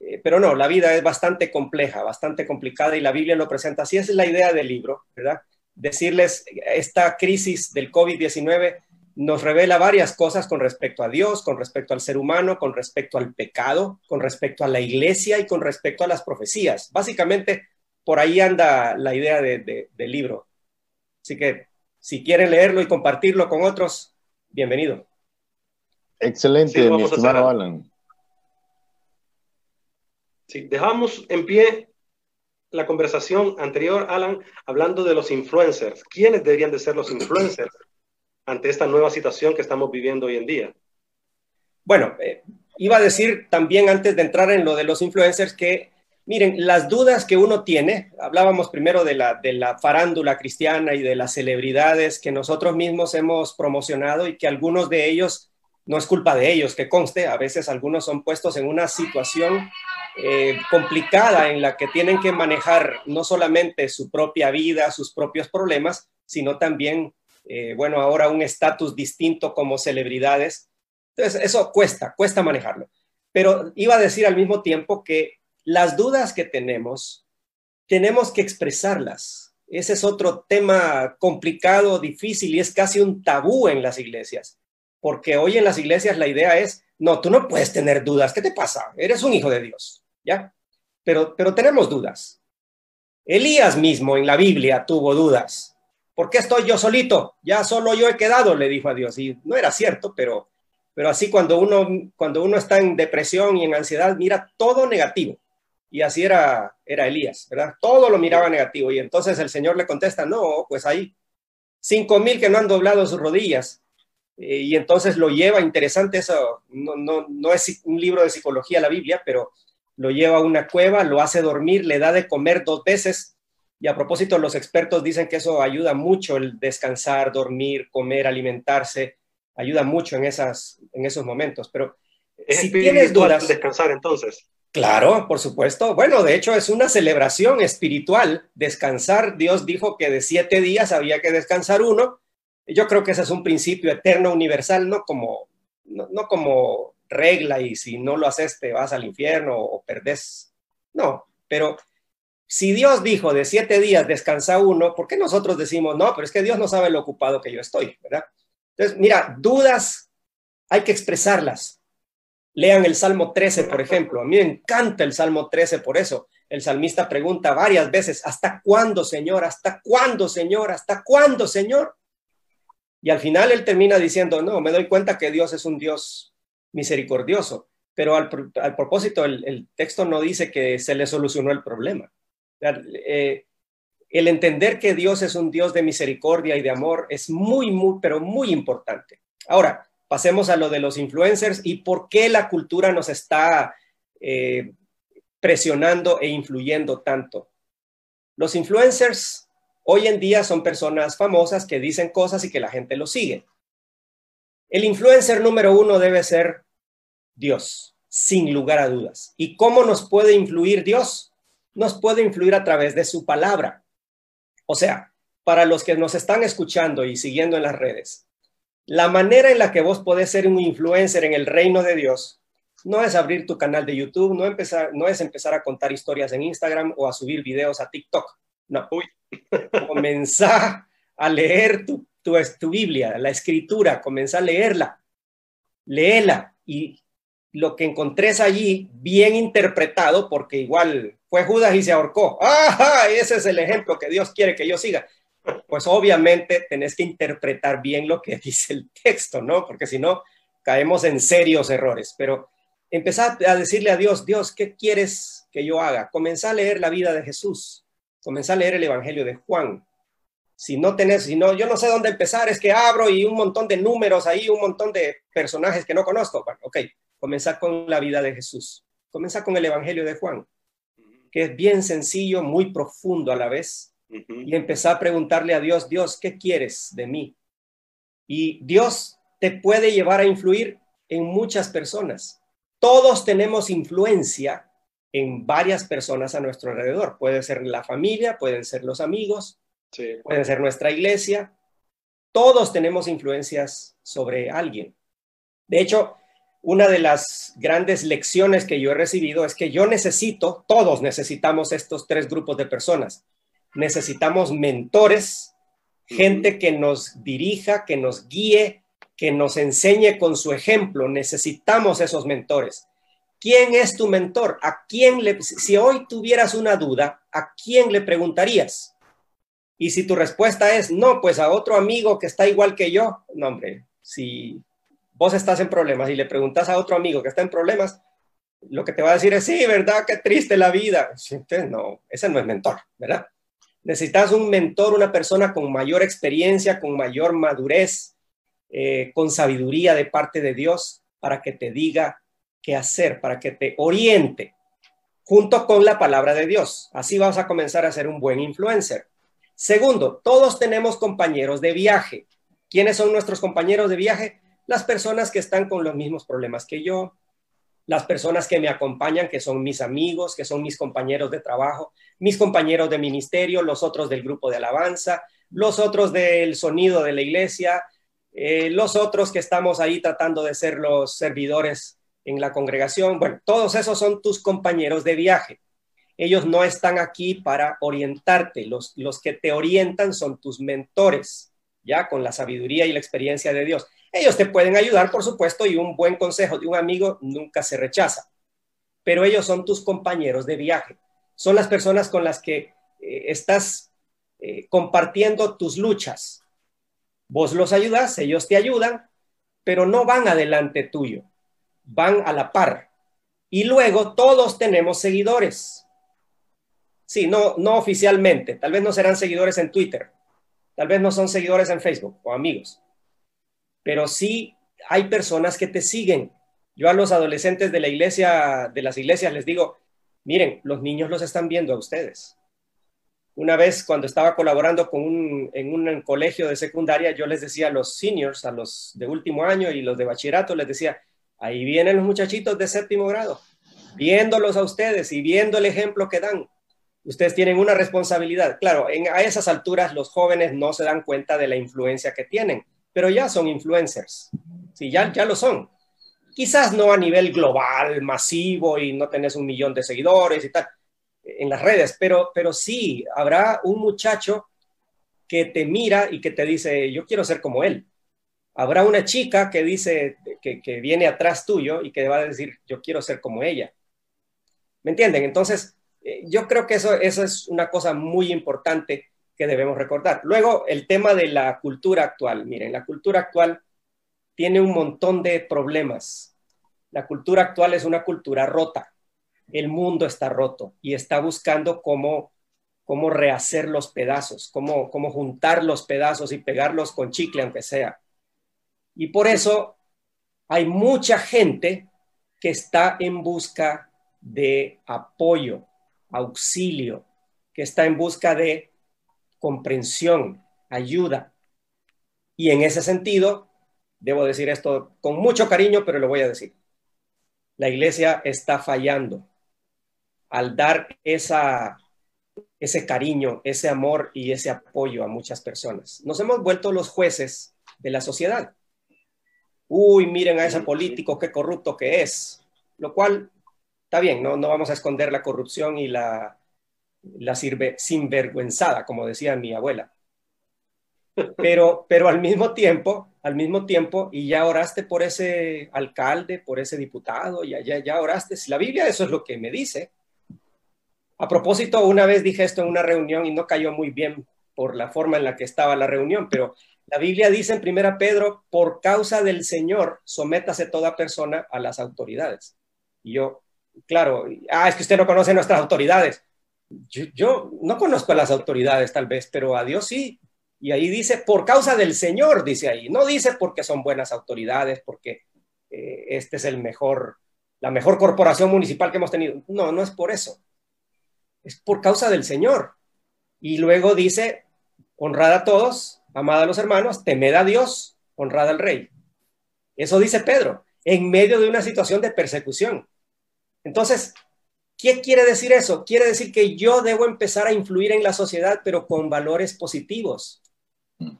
Eh, pero no, la vida es bastante compleja, bastante complicada y la Biblia lo presenta así. Esa es la idea del libro, ¿verdad? Decirles, esta crisis del COVID-19 nos revela varias cosas con respecto a Dios, con respecto al ser humano, con respecto al pecado, con respecto a la iglesia y con respecto a las profecías. Básicamente, por ahí anda la idea del libro. Así que si quieren leerlo y compartirlo con otros, bienvenido. Excelente, mi estimado Alan. Sí, dejamos en pie la conversación anterior, Alan, hablando de los influencers. ¿Quiénes deberían de ser los influencers? ante esta nueva situación que estamos viviendo hoy en día? Bueno, eh, iba a decir también antes de entrar en lo de los influencers que, miren, las dudas que uno tiene, hablábamos primero de la, de la farándula cristiana y de las celebridades que nosotros mismos hemos promocionado y que algunos de ellos, no es culpa de ellos, que conste, a veces algunos son puestos en una situación eh, complicada en la que tienen que manejar no solamente su propia vida, sus propios problemas, sino también eh, bueno, ahora un estatus distinto como celebridades. Entonces, eso cuesta, cuesta manejarlo. Pero iba a decir al mismo tiempo que las dudas que tenemos, tenemos que expresarlas. Ese es otro tema complicado, difícil y es casi un tabú en las iglesias. Porque hoy en las iglesias la idea es, no, tú no puedes tener dudas. ¿Qué te pasa? Eres un hijo de Dios, ¿ya? Pero, pero tenemos dudas. Elías mismo en la Biblia tuvo dudas. ¿por qué estoy yo solito? Ya solo yo he quedado, le dijo a Dios. Y no era cierto, pero, pero así cuando uno, cuando uno está en depresión y en ansiedad, mira todo negativo. Y así era, era Elías, ¿verdad? Todo lo miraba negativo. Y entonces el Señor le contesta, no, pues hay cinco mil que no han doblado sus rodillas. Eh, y entonces lo lleva, interesante eso, no, no, no es un libro de psicología la Biblia, pero lo lleva a una cueva, lo hace dormir, le da de comer dos veces y a propósito, los expertos dicen que eso ayuda mucho el descansar, dormir, comer, alimentarse, ayuda mucho en, esas, en esos momentos. Pero si tienes dudas... Descansar entonces. Claro, por supuesto. Bueno, de hecho es una celebración espiritual. Descansar, Dios dijo que de siete días había que descansar uno. Yo creo que ese es un principio eterno, universal, no como, no, no como regla y si no lo haces te vas al infierno o perdés. No, pero si Dios dijo de siete días descansa uno, ¿por qué nosotros decimos, no, pero es que Dios no sabe lo ocupado que yo estoy, ¿verdad? Entonces, mira, dudas hay que expresarlas. Lean el Salmo 13, por ejemplo. A mí me encanta el Salmo 13 por eso. El salmista pregunta varias veces, ¿hasta cuándo, Señor? ¿Hasta cuándo, Señor? ¿Hasta cuándo, Señor? Y al final él termina diciendo, no, me doy cuenta que Dios es un Dios misericordioso, pero al, propósito, el texto no dice que se le solucionó el problema. Eh, el entender que Dios es un Dios de misericordia y de amor es muy, muy, pero muy importante. Ahora, pasemos a lo de los influencers y por qué la cultura nos está eh, presionando e influyendo tanto. Los influencers hoy en día son personas famosas que dicen cosas y que la gente lo sigue. El influencer número uno debe ser Dios, sin lugar a dudas. ¿Y cómo nos puede influir Dios? nos puede influir a través de su palabra. O sea, para los que nos están escuchando y siguiendo en las redes, la manera en la que vos podés ser un influencer en el reino de Dios no es abrir tu canal de YouTube, no, empezar, no es empezar a contar historias en Instagram o a subir videos a TikTok. No, uy, comenzá a leer tu, tu, tu Biblia, la escritura, comenzá a leerla, léela y lo que encontres allí bien interpretado, porque igual fue Judas y se ahorcó. ¡Ajá! Ese es el ejemplo que Dios quiere que yo siga. Pues obviamente tenés que interpretar bien lo que dice el texto, ¿no? Porque si no, caemos en serios errores. Pero empezar a decirle a Dios, Dios, ¿qué quieres que yo haga? Comenzá a leer la vida de Jesús. Comenzá a leer el Evangelio de Juan. Si no tenés, si no, yo no sé dónde empezar, es que abro y un montón de números ahí, un montón de personajes que no conozco. Bueno, ok, comenzar con la vida de Jesús, comenzar con el Evangelio de Juan, que es bien sencillo, muy profundo a la vez, y empezar a preguntarle a Dios, Dios, ¿qué quieres de mí? Y Dios te puede llevar a influir en muchas personas. Todos tenemos influencia en varias personas a nuestro alrededor. Puede ser la familia, pueden ser los amigos, pueden ser nuestra iglesia. Todos tenemos influencias sobre alguien. De hecho, una de las grandes lecciones que yo he recibido es que yo necesito, todos necesitamos estos tres grupos de personas. Necesitamos mentores, gente que nos dirija, que nos guíe, que nos enseñe con su ejemplo. Necesitamos esos mentores. ¿Quién es tu mentor? ¿A quién le, si hoy tuvieras una duda, ¿a quién le preguntarías? Y si tu respuesta es no, pues a otro amigo que está igual que yo, no, hombre, si vos estás en problemas y le preguntas a otro amigo que está en problemas, lo que te va a decir es, sí, ¿verdad? Qué triste la vida. Entonces, no, ese no es mentor, ¿verdad? Necesitas un mentor, una persona con mayor experiencia, con mayor madurez, eh, con sabiduría de parte de Dios para que te diga qué hacer, para que te oriente junto con la palabra de Dios. Así vas a comenzar a ser un buen influencer. Segundo, todos tenemos compañeros de viaje. ¿Quiénes son nuestros compañeros de viaje? Las personas que están con los mismos problemas que yo, las personas que me acompañan, que son mis amigos, que son mis compañeros de trabajo, mis compañeros de ministerio, los otros del grupo de alabanza, los otros del sonido de la iglesia, eh, los otros que estamos ahí tratando de ser los servidores en la congregación. Bueno, todos esos son tus compañeros de viaje. Ellos no están aquí para orientarte. Los, los que te orientan son tus mentores, ya con la sabiduría y la experiencia de Dios. Ellos te pueden ayudar, por supuesto, y un buen consejo de un amigo nunca se rechaza. Pero ellos son tus compañeros de viaje. Son las personas con las que eh, estás eh, compartiendo tus luchas. Vos los ayudas, ellos te ayudan, pero no van adelante tuyo, van a la par. Y luego todos tenemos seguidores. Sí, no, no oficialmente. Tal vez no serán seguidores en Twitter. Tal vez no son seguidores en Facebook o amigos pero sí hay personas que te siguen. Yo a los adolescentes de la iglesia, de las iglesias, les digo, miren, los niños los están viendo a ustedes. Una vez cuando estaba colaborando con un, en un colegio de secundaria, yo les decía a los seniors, a los de último año y los de bachillerato, les decía, ahí vienen los muchachitos de séptimo grado, viéndolos a ustedes y viendo el ejemplo que dan. Ustedes tienen una responsabilidad. Claro, en, a esas alturas los jóvenes no se dan cuenta de la influencia que tienen pero ya son influencers. Sí, ya, ya lo son. Quizás no a nivel global, masivo y no tenés un millón de seguidores y tal en las redes, pero, pero sí habrá un muchacho que te mira y que te dice, yo quiero ser como él. Habrá una chica que dice, que, viene atrás tuyo y que va a decir, yo quiero ser como ella. ¿Me entienden? Entonces, yo creo que eso, eso es una cosa muy importante que debemos recordar. Luego, el tema de la cultura actual. Miren, la cultura actual tiene un montón de problemas. La cultura actual es una cultura rota. El mundo está roto y está buscando cómo, cómo rehacer los pedazos, cómo, cómo juntar los pedazos y pegarlos con chicle, aunque sea. Y por eso hay mucha gente que está en busca de apoyo, auxilio, que está en busca de comprensión, ayuda. Y en ese sentido, debo decir esto con mucho cariño, pero lo voy a decir. La iglesia está fallando al dar esa, ese cariño, ese amor y ese apoyo a muchas personas. Nos hemos vuelto los jueces de la sociedad. Uy, miren a ese político, qué corrupto que es. Lo cual está bien, no, no vamos a esconder la corrupción y la, la sirve sinvergüenzada, como decía mi abuela. Pero, pero al mismo tiempo, al mismo tiempo, y ya oraste por ese alcalde, por ese diputado, ya, ya, ya oraste. Si la Biblia eso es lo que me dice. A propósito, una vez dije esto en una reunión y no cayó muy bien por la forma en la que estaba la reunión, pero la Biblia dice en primera Pedro, por causa del Señor, sométase toda persona a las autoridades. Y yo, claro, ah, es que usted no conoce nuestras autoridades yo, no conozco a las autoridades tal vez, pero a Dios sí. Y ahí dice, por causa del Señor, dice ahí. No dice porque son buenas autoridades, porque eh, este es el mejor, la mejor corporación municipal que hemos tenido. No, no es por eso. Es por causa del Señor. Y luego dice, honrad a todos, amad a los hermanos, temed a Dios, honrad al rey. Eso dice Pedro, en medio de una situación de persecución. Entonces, ¿Qué quiere decir eso? Quiere decir que yo debo empezar a influir en la sociedad, pero con valores positivos.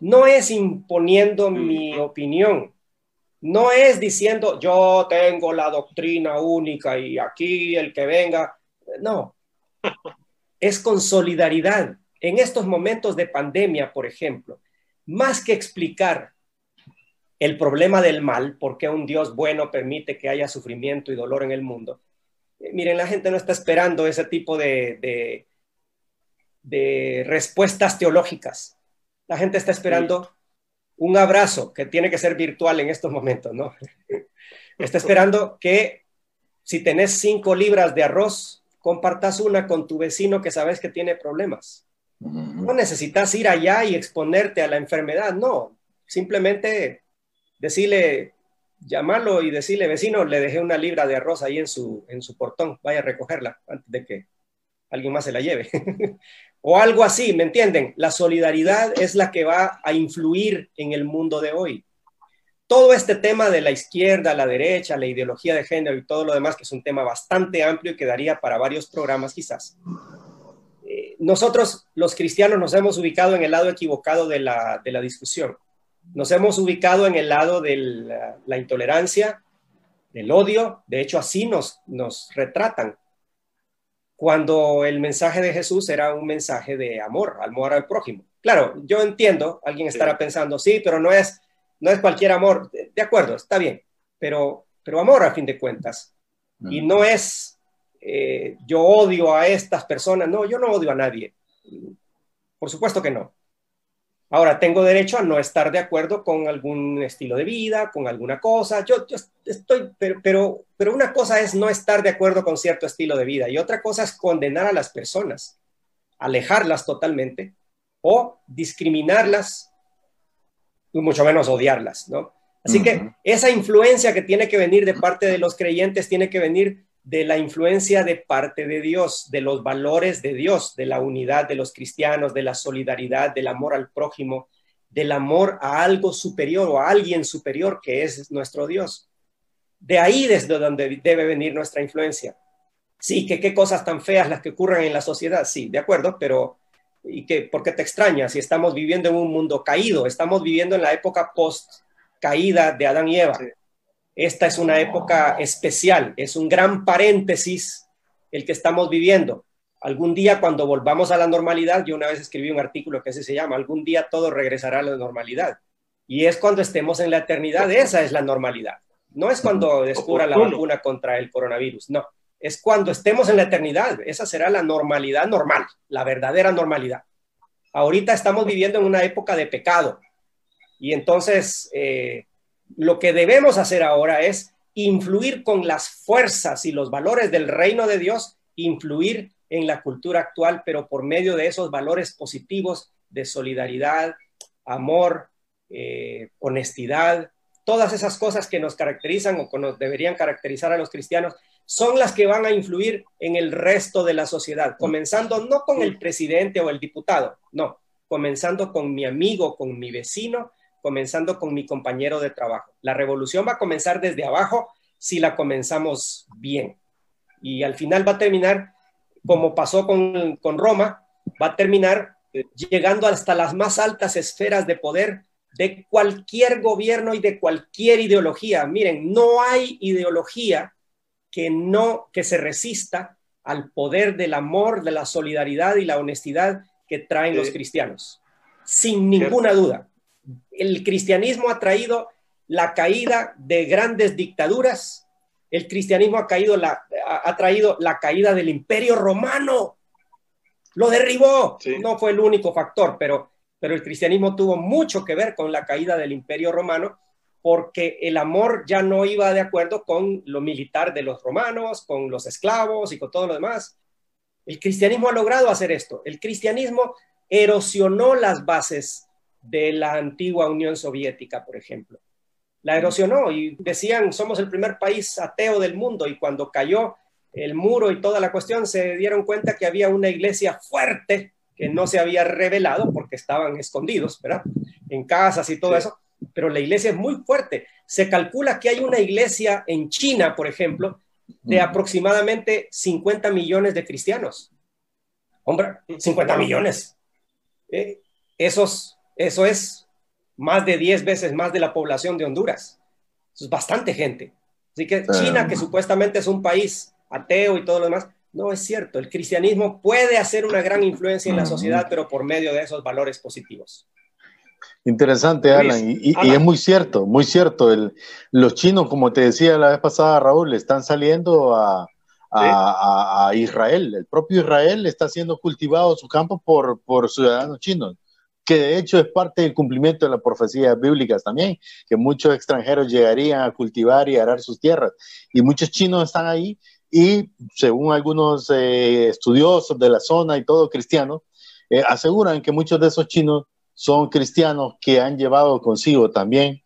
No es imponiendo mi opinión, no es diciendo yo tengo la doctrina única y aquí el que venga. No, es con solidaridad. En estos momentos de pandemia, por ejemplo, más que explicar el problema del mal, por qué un Dios bueno permite que haya sufrimiento y dolor en el mundo, miren, la gente no está esperando ese tipo de, de, respuestas teológicas. La gente está esperando un abrazo que tiene que ser virtual en estos momentos, ¿no? está esperando que si tenés cinco libras de arroz, compartas una con tu vecino que sabes que tiene problemas. No necesitas ir allá y exponerte a la enfermedad, no. Simplemente decirle, llamarlo y decirle, vecino, le dejé una libra de arroz ahí en su, en su portón, vaya a recogerla antes de que alguien más se la lleve. o algo así, ¿me entienden? La solidaridad es la que va a influir en el mundo de hoy. Todo este tema de la izquierda, la derecha, la ideología de género y todo lo demás, que es un tema bastante amplio y quedaría para varios programas quizás. Eh, nosotros, los cristianos, nos hemos ubicado en el lado equivocado de la, de la discusión nos hemos ubicado en el lado de la, intolerancia, del odio, de hecho así nos, nos retratan, cuando el mensaje de Jesús era un mensaje de amor, amor al prójimo. Claro, yo entiendo, alguien estará pensando, sí, pero no es, no es cualquier amor, de, acuerdo, está bien, pero, pero amor a fin de cuentas. Y no es, eh, yo odio a estas personas, no, yo no odio a nadie, por supuesto que no. Ahora, tengo derecho a no estar de acuerdo con algún estilo de vida, con alguna cosa. Yo, estoy, pero, pero, pero una cosa es no estar de acuerdo con cierto estilo de vida y otra cosa es condenar a las personas, alejarlas totalmente o discriminarlas y mucho menos odiarlas, ¿no? Así que esa influencia que tiene que venir de parte de los creyentes tiene que venir de la influencia de parte de Dios, de los valores de Dios, de la unidad de los cristianos, de la solidaridad, del amor al prójimo, del amor a algo superior o a alguien superior que es nuestro Dios. De ahí desde donde debe venir nuestra influencia. Sí, que qué cosas tan feas las que ocurren en la sociedad, sí, de acuerdo, pero ¿y qué, por qué te extrañas si estamos viviendo en un mundo caído? Estamos viviendo en la época post caída de Adán y Eva. Esta es una época especial, es un gran paréntesis el que estamos viviendo. Algún día cuando volvamos a la normalidad, yo una vez escribí un artículo que así se llama, algún día todo regresará a la normalidad. Y es cuando estemos en la eternidad, esa es la normalidad. No es cuando descubra la vacuna contra el coronavirus, no. Es cuando estemos en la eternidad, esa será la normalidad normal, la verdadera normalidad. Ahorita estamos viviendo en una época de pecado. Y entonces, eh, lo que debemos hacer ahora es influir con las fuerzas y los valores del reino de Dios, influir en la cultura actual, pero por medio de esos valores positivos de solidaridad, amor, eh, honestidad, todas esas cosas que nos caracterizan o que nos deberían caracterizar a los cristianos, son las que van a influir en el resto de la sociedad, comenzando no con el presidente o el diputado, no, comenzando con mi amigo, con mi vecino, comenzando con mi compañero de trabajo. La revolución va a comenzar desde abajo si la comenzamos bien. Y al final va a terminar, como pasó con, Roma, va a terminar llegando hasta las más altas esferas de poder de cualquier gobierno y de cualquier ideología. Miren, no hay ideología que no que se resista al poder del amor, de la solidaridad y la honestidad que traen los cristianos, sin ninguna duda el cristianismo ha traído la caída de grandes dictaduras, el cristianismo ha, caído la, ha, traído la caída del imperio romano, lo derribó, no fue el único factor, pero, pero el cristianismo tuvo mucho que ver con la caída del imperio romano porque el amor ya no iba de acuerdo con lo militar de los romanos, con los esclavos y con todo lo demás. El cristianismo ha logrado hacer esto. El cristianismo erosionó las bases de la antigua Unión Soviética, por ejemplo. La erosionó y decían, somos el primer país ateo del mundo y cuando cayó el muro y toda la cuestión, se dieron cuenta que había una iglesia fuerte que no se había revelado porque estaban escondidos, ¿verdad? En casas y todo eso, pero la iglesia es muy fuerte. Se calcula que hay una iglesia en China, por ejemplo, de aproximadamente 50 millones de cristianos. Hombre, 50 millones. Eh, esos, eso es más de 10 veces más de la población de Honduras. Eso es bastante gente. Así que China, que supuestamente es un país ateo y todo lo demás, no es cierto. El cristianismo puede hacer una gran influencia en la sociedad, pero por medio de esos valores positivos. Interesante, Alan. Y, es muy cierto, muy cierto. El, los chinos, como te decía la vez pasada, Raúl, están saliendo a, a, Israel. El propio Israel está siendo cultivado su campo por, por ciudadanos chinos, que de hecho es parte del cumplimiento de las profecías bíblicas también, que muchos extranjeros llegarían a cultivar y arar sus tierras. Y muchos chinos están ahí y según algunos eh, estudiosos de la zona y todo cristiano, eh, aseguran que muchos de esos chinos son cristianos que han llevado consigo también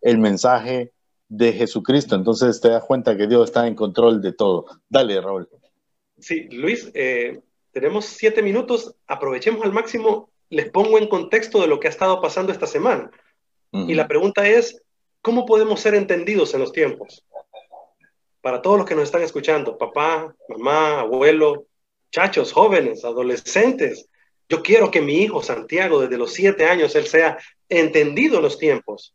el mensaje de Jesucristo. Entonces te das cuenta que Dios está en control de todo. Dale, Raúl. Sí, Luis, eh, tenemos siete minutos, aprovechemos al máximo, les pongo en contexto de lo que ha estado pasando esta semana. Y la pregunta es, ¿cómo podemos ser entendidos en los tiempos? Para todos los que nos están escuchando, papá, mamá, abuelo, chachos, jóvenes, adolescentes, yo quiero que mi hijo Santiago, desde los siete años, él sea entendido en los tiempos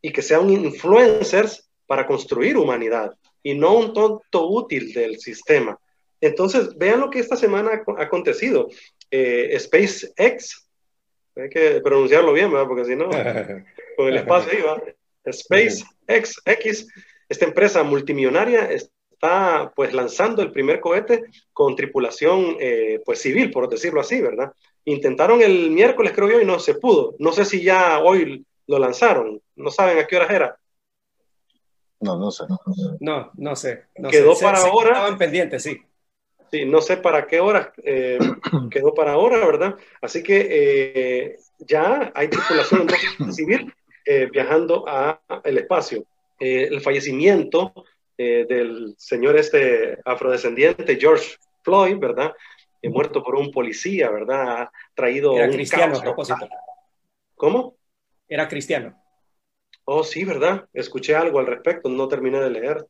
y que sea un influencer para construir humanidad y no un tonto útil del sistema. Entonces, vean lo que esta semana ha acontecido. Eh, SpaceX, hay que pronunciarlo bien, ¿verdad? porque si no, con el espacio iba. SpaceX, X, esta empresa multimillonaria está pues lanzando el primer cohete con tripulación eh, pues civil, por decirlo así, ¿verdad? Intentaron el miércoles, creo yo, y no se pudo. No sé si ya hoy lo lanzaron. ¿No saben a qué horas era? No, no sé. No, no sé. quedó para ahora. Estaban pendientes, sí. Sí, no sé para qué hora eh, quedó para ahora, ¿verdad? Así que eh, ya hay tripulación civil eh, viajando al espacio. el fallecimiento del señor este afrodescendiente George Floyd, ¿verdad? muerto por un policía, ¿verdad? Ha traído Era cristiano a propósito. ¿Cómo? era cristiano. Oh, sí, ¿verdad? Escuché algo al respecto, no terminé de leer.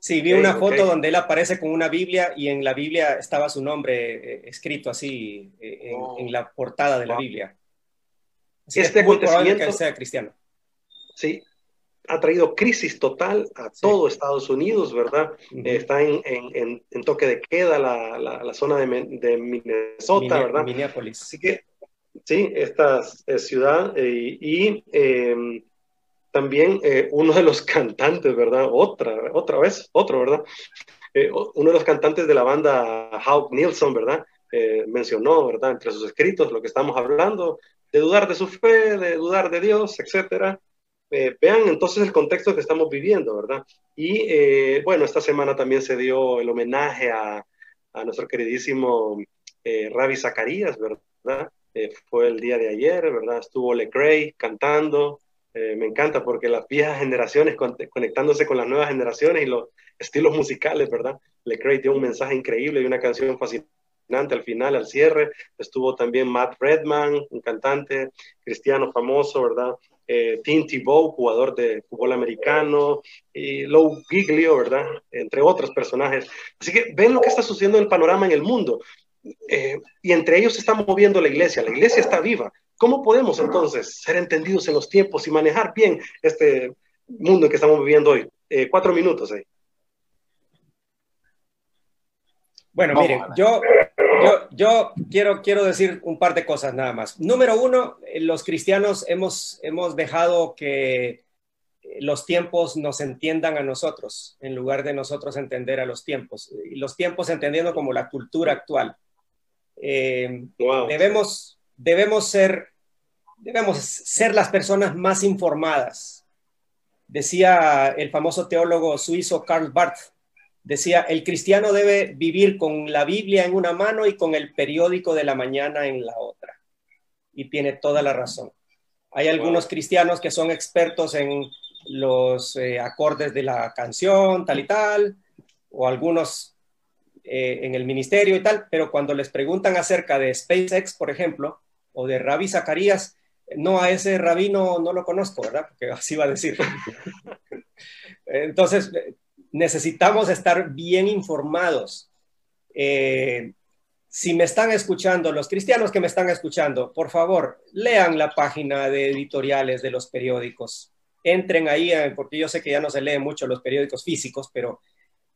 Sí, vi una foto donde él aparece con una Biblia y en la Biblia estaba su nombre eh, escrito así eh, oh. en, la portada de la Biblia. este acontecimiento que sea cristiano. Sí, ha traído crisis total a todo Estados Unidos, ¿verdad? está en, en, en, toque de queda la, la, zona de, de Minnesota, ¿verdad? Minneapolis. Así que ¿sí? esta eh, ciudad eh, y em, también eh, uno de los cantantes, ¿verdad? Otra, otra vez, otro, ¿verdad? uno de los cantantes de la banda Hawk Nilsson, ¿verdad? mencionó, ¿verdad? Entre sus escritos lo que estamos hablando, de dudar de su fe, de dudar de Dios, etcétera. vean entonces el contexto que estamos viviendo, ¿verdad? Y bueno, esta semana también se dio el homenaje a, a nuestro queridísimo Ravi Zacarías, ¿verdad? Eh, fue el día de ayer, ¿verdad? Estuvo Lecrae cantando. Eh, me encanta porque las viejas generaciones conectándose con las nuevas generaciones y los estilos musicales, ¿verdad? Lecrae dio un mensaje increíble y una canción fascinante al final, al cierre. Estuvo también Matt Redman, un cantante cristiano famoso, ¿verdad? Eh, Tim Tebow, jugador de fútbol americano, y Lou Giglio, ¿verdad? Entre otros personajes. Así que ven lo que está sucediendo en el panorama en el mundo. Eh, y entre ellos se está moviendo la iglesia, la iglesia está viva. ¿Cómo podemos entonces ser entendidos en los tiempos y manejar bien este mundo en que estamos viviendo hoy? Eh, cuatro minutos ahí. Bueno, miren, yo, yo, yo, quiero, quiero decir un par de cosas nada más. Número uno, eh, los cristianos hemos, hemos dejado que los tiempos nos entiendan a nosotros, en lugar de nosotros entender a los tiempos. Y los tiempos entendiendo como la cultura actual. Eh, debemos, debemos, ser, debemos ser las personas más informadas. Decía el famoso teólogo suizo Karl Barth, decía, el cristiano debe vivir con la Biblia en una mano y con el periódico de la mañana en la otra. Y tiene toda la razón. Hay algunos cristianos que son expertos en los eh, acordes de la canción, tal y tal, o algunos eh, en el ministerio y tal, pero cuando les preguntan acerca de SpaceX, por ejemplo, o de Rabbi Zacarías, no, a ese rabino no lo conozco, ¿verdad? Porque así va a decir. Entonces, necesitamos estar bien informados. Eh, si me están escuchando, los cristianos que me están escuchando, por favor, lean la página de editoriales de los periódicos. Entren ahí, eh, porque yo sé que ya no se leen mucho los periódicos físicos, pero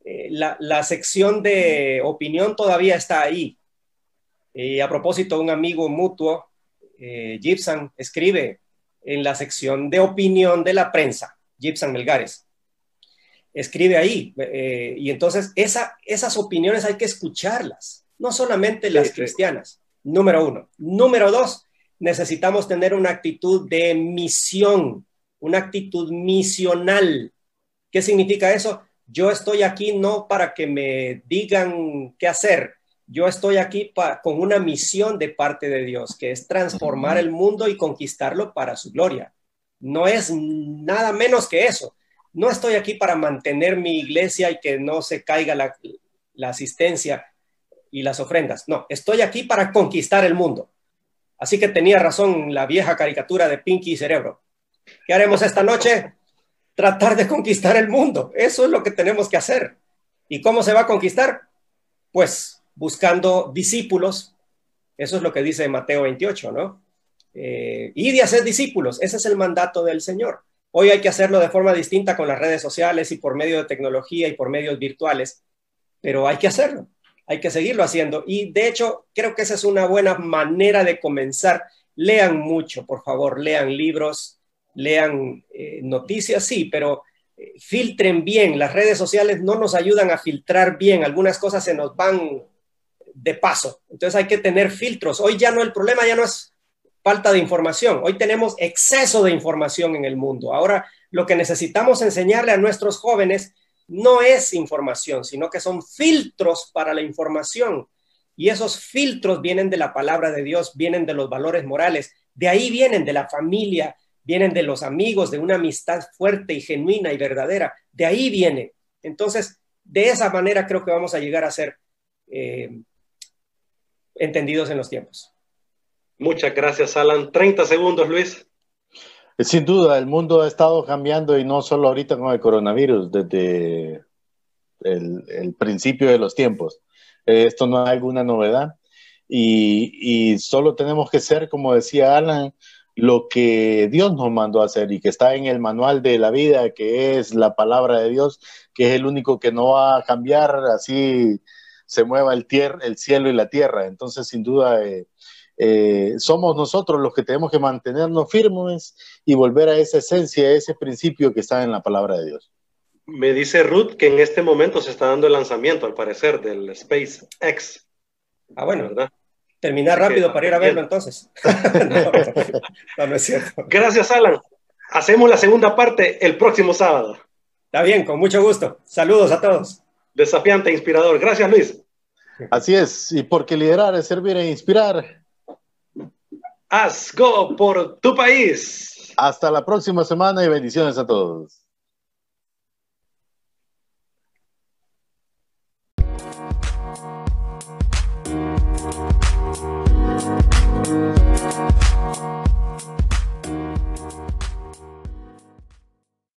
eh, la, sección de opinión todavía está ahí. Y a propósito, un amigo mutuo, Gibson, escribe en la sección de opinión de la prensa, Gibson Melgares escribe ahí. Eh, y entonces esa, esas opiniones hay que escucharlas, no solamente las cristianas, número uno. Número dos, necesitamos tener una actitud de misión, una actitud misional. ¿Qué significa eso? Yo estoy aquí no para que me digan qué hacer, yo estoy aquí con una misión de parte de Dios, que es transformar el mundo y conquistarlo para su gloria. No es nada menos que eso no estoy aquí para mantener mi iglesia y que no se caiga la, asistencia y las ofrendas. No, estoy aquí para conquistar el mundo. Así que tenía razón la vieja caricatura de Pinky y Cerebro. ¿Qué haremos esta noche? Tratar de conquistar el mundo. Eso es lo que tenemos que hacer. ¿Y cómo se va a conquistar? Pues buscando discípulos. Eso es lo que dice Mateo 28, ¿no? Eh, y de hacer discípulos. Ese es el mandato del Señor. Hoy hay que hacerlo de forma distinta con las redes sociales y por medio de tecnología y por medios virtuales, pero hay que hacerlo, hay que seguirlo haciendo. Y de hecho, creo que esa es una buena manera de comenzar. Lean mucho, por favor, lean libros, lean eh, noticias, sí, pero eh, filtren bien. Las redes sociales no nos ayudan a filtrar bien, algunas cosas se nos van de paso. Entonces hay que tener filtros. Hoy ya no, el problema ya no es falta de información. Hoy tenemos exceso de información en el mundo. Ahora lo que necesitamos enseñarle a nuestros jóvenes no es información, sino que son filtros para la información. Y esos filtros vienen de la palabra de Dios, vienen de los valores morales, de ahí vienen de la familia, vienen de los amigos, de una amistad fuerte y genuina y verdadera. De ahí viene. Entonces, de esa manera creo que vamos a llegar a ser eh, entendidos en los tiempos. Muchas gracias, Alan. 30 segundos, Luis. Eh, sin duda, el mundo ha estado cambiando y no solo ahorita con el coronavirus, desde el, principio de los tiempos. Eh, esto no es alguna novedad y, solo tenemos que ser, como decía Alan, lo que Dios nos mandó a hacer y que está en el manual de la vida, que es la palabra de Dios, que es el único que no va a cambiar así se mueva el, el cielo y la tierra. Entonces, sin duda, eh, eh, somos nosotros los que tenemos que mantenernos firmes y volver a esa esencia, a ese principio que está en la palabra de Dios. Me dice Ruth que en este momento se está dando el lanzamiento, al parecer, del SpaceX. Ah, bueno, ¿verdad? Terminar rápido para ir a verlo entonces. no, no es cierto. Gracias, Alan. Hacemos la segunda parte el próximo sábado. Está bien, con mucho gusto. Saludos a todos. Desafiante, inspirador. Gracias, Luis. Así es, y porque liderar es servir e inspirar. Haz go por tu país. Hasta la próxima semana y bendiciones a todos.